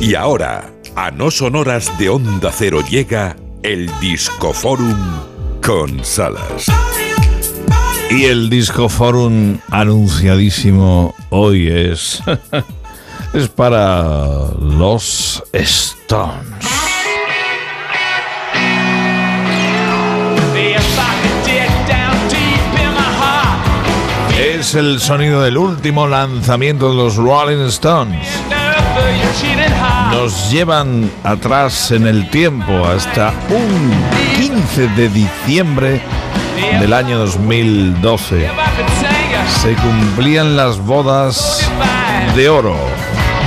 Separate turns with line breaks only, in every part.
Y ahora, a no sonoras de Onda Cero llega el Discoforum con Salas.
Y el Discoforum anunciadísimo hoy es. es para los Stones. Es el sonido del último lanzamiento de los Rolling Stones. Nos llevan atrás en el tiempo hasta un 15 de diciembre del año 2012. Se cumplían las bodas de oro.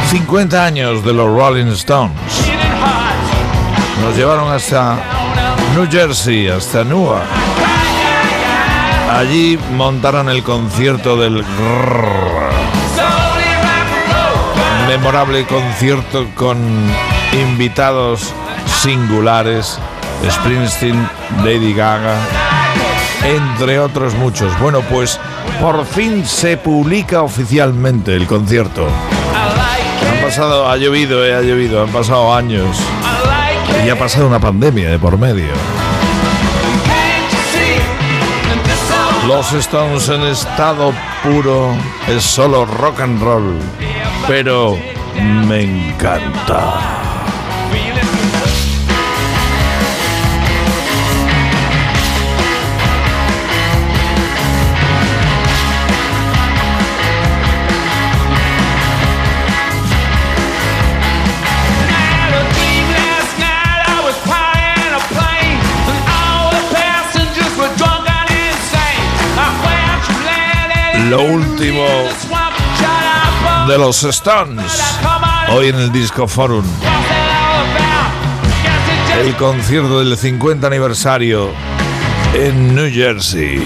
50 años de los Rolling Stones. Nos llevaron hasta New Jersey, hasta Newark. Allí montaron el concierto del memorable concierto con invitados singulares, Springsteen, Lady Gaga, entre otros muchos. Bueno, pues por fin se publica oficialmente el concierto. Han pasado, ha llovido, eh, ha llovido, han pasado años. Y ha pasado una pandemia de por medio. Los Stones en estado puro es solo rock and roll, pero me encanta. lo último de los Stones. Hoy en el Disco Forum. El concierto del 50 aniversario en New Jersey.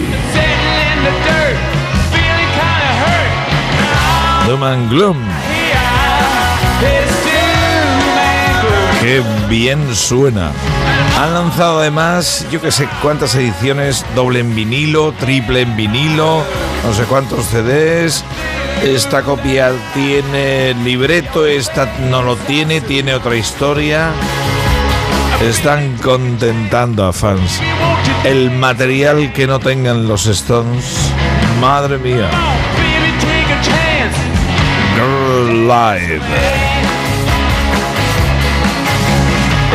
Doom and Gloom. Qué bien suena. Han lanzado además, yo que sé cuántas ediciones, doble en vinilo, triple en vinilo, no sé cuántos CDs. Esta copia tiene libreto, esta no lo tiene, tiene otra historia. Están contentando a fans. El material que no tengan los Stones, madre mía. Live.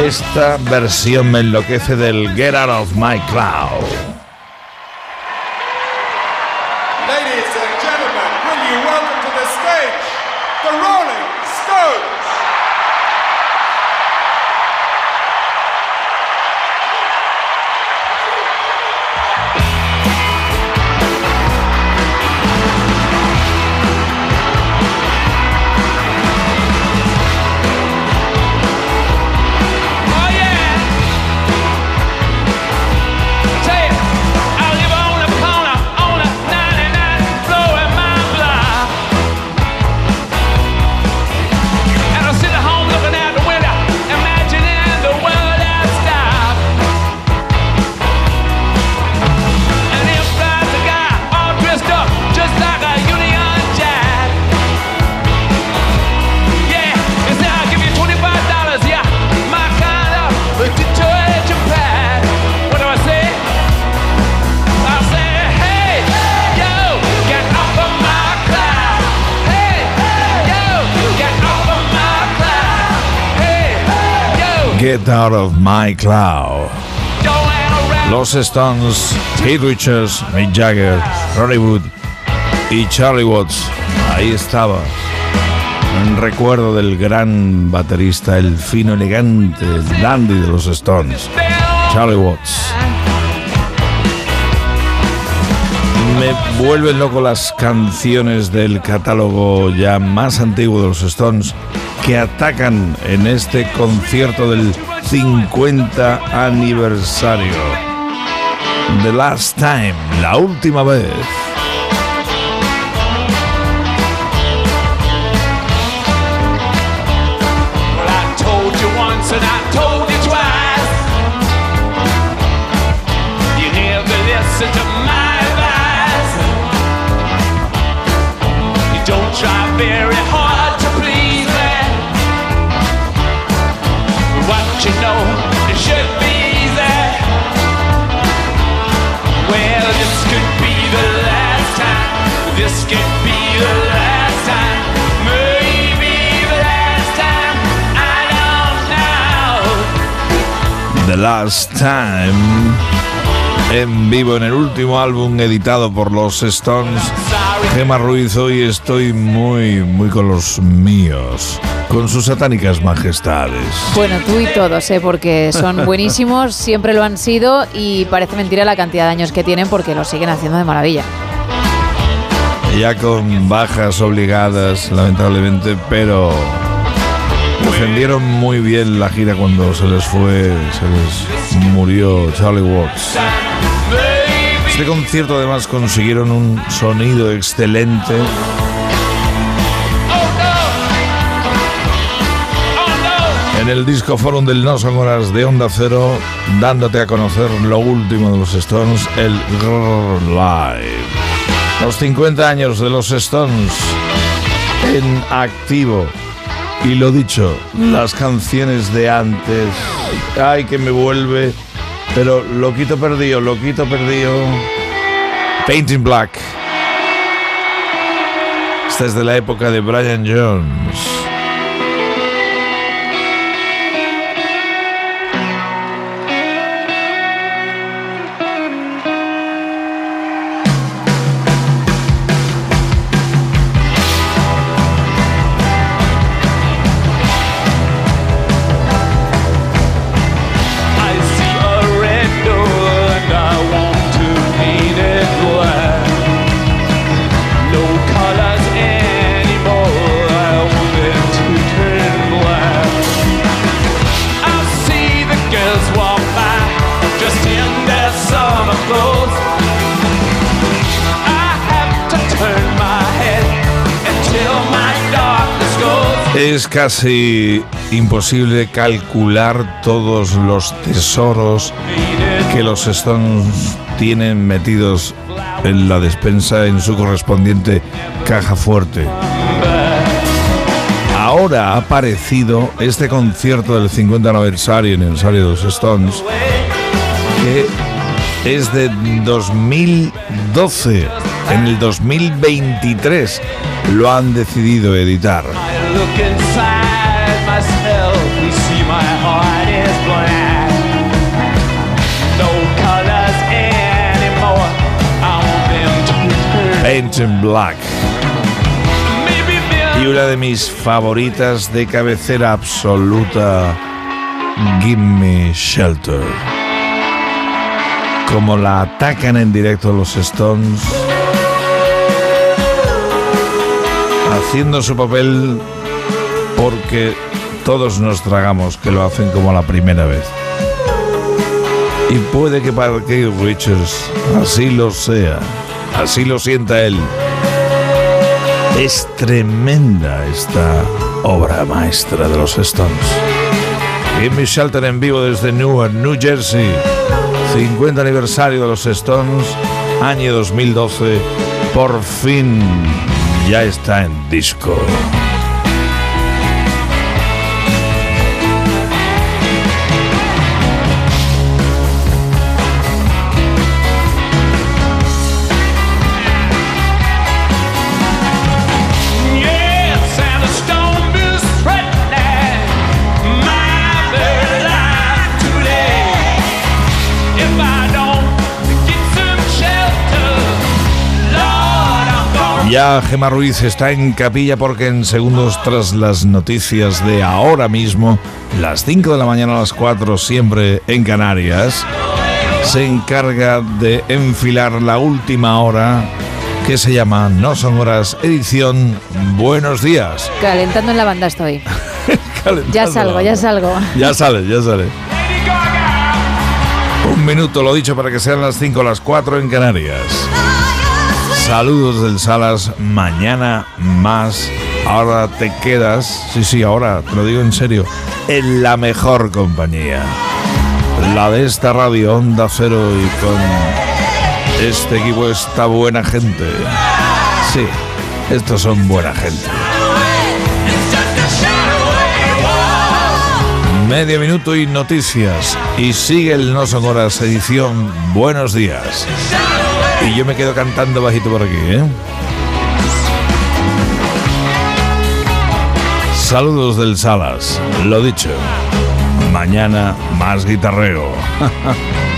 Esta versión me enloquece del Get Out of My Cloud. Get Out of My Cloud. Los Stones, Keith Richards, Mick Jagger, Ronnie Wood y Charlie Watts. Ahí estaba. Un recuerdo del gran baterista, el fino, elegante, el dandy de los Stones, Charlie Watts. Me vuelven loco las canciones del catálogo ya más antiguo de los Stones que atacan en este concierto del 50 aniversario. The Last Time, la última vez. The last time. En vivo en el último álbum editado por los Stones. Gemma Ruiz, hoy estoy muy, muy con los míos con sus satánicas majestades.
Bueno, tú y todos, ¿eh? porque son buenísimos, siempre lo han sido y parece mentira la cantidad de años que tienen porque lo siguen haciendo de maravilla.
Ya con bajas obligadas, lamentablemente, pero defendieron muy bien la gira cuando se les fue, se les murió Charlie Watts. Este concierto además consiguieron un sonido excelente en el disco forum del No Son Horas de Onda Cero, dándote a conocer lo último de los Stones, el Grrr Live. Los 50 años de los Stones en activo. Y lo dicho, las canciones de antes, ay que me vuelve, pero lo quito perdido, lo quito perdido. Painting Black. Esta es de la época de Brian Jones. Es casi imposible calcular todos los tesoros que los Stones tienen metidos en la despensa en su correspondiente caja fuerte. Ahora ha aparecido este concierto del 50 aniversario, aniversario de los Stones, que es de 2012. En el 2023 lo han decidido editar. Paint Black. Y una de mis favoritas de cabecera absoluta, Give Me Shelter. Como la atacan en directo los Stones, haciendo su papel porque todos nos tragamos que lo hacen como la primera vez. Y puede que para Keith Richards así lo sea, así lo sienta él. Es tremenda esta obra maestra de los Stones. Jimmy Shelter en vivo desde Newark, New Jersey. 50 aniversario de los Stones, año 2012. Por fin ya está en disco. Ya Gemma Ruiz está en capilla porque en segundos tras las noticias de ahora mismo, las 5 de la mañana a las 4, siempre en Canarias, se encarga de enfilar la última hora que se llama No son horas edición Buenos días.
Calentando en la banda estoy. ya salgo, ya salgo.
Ya sale, ya sale. Un minuto, lo dicho, para que sean las 5 o las 4 en Canarias. Saludos del Salas, mañana más. Ahora te quedas, sí, sí, ahora te lo digo en serio, en la mejor compañía. La de esta radio Onda Cero y con este equipo, esta buena gente. Sí, estos son buena gente. medio minuto y noticias. Y sigue el No Son edición Buenos Días. Y yo me quedo cantando bajito por aquí, ¿eh? Saludos del Salas, lo dicho. Mañana más guitarreo.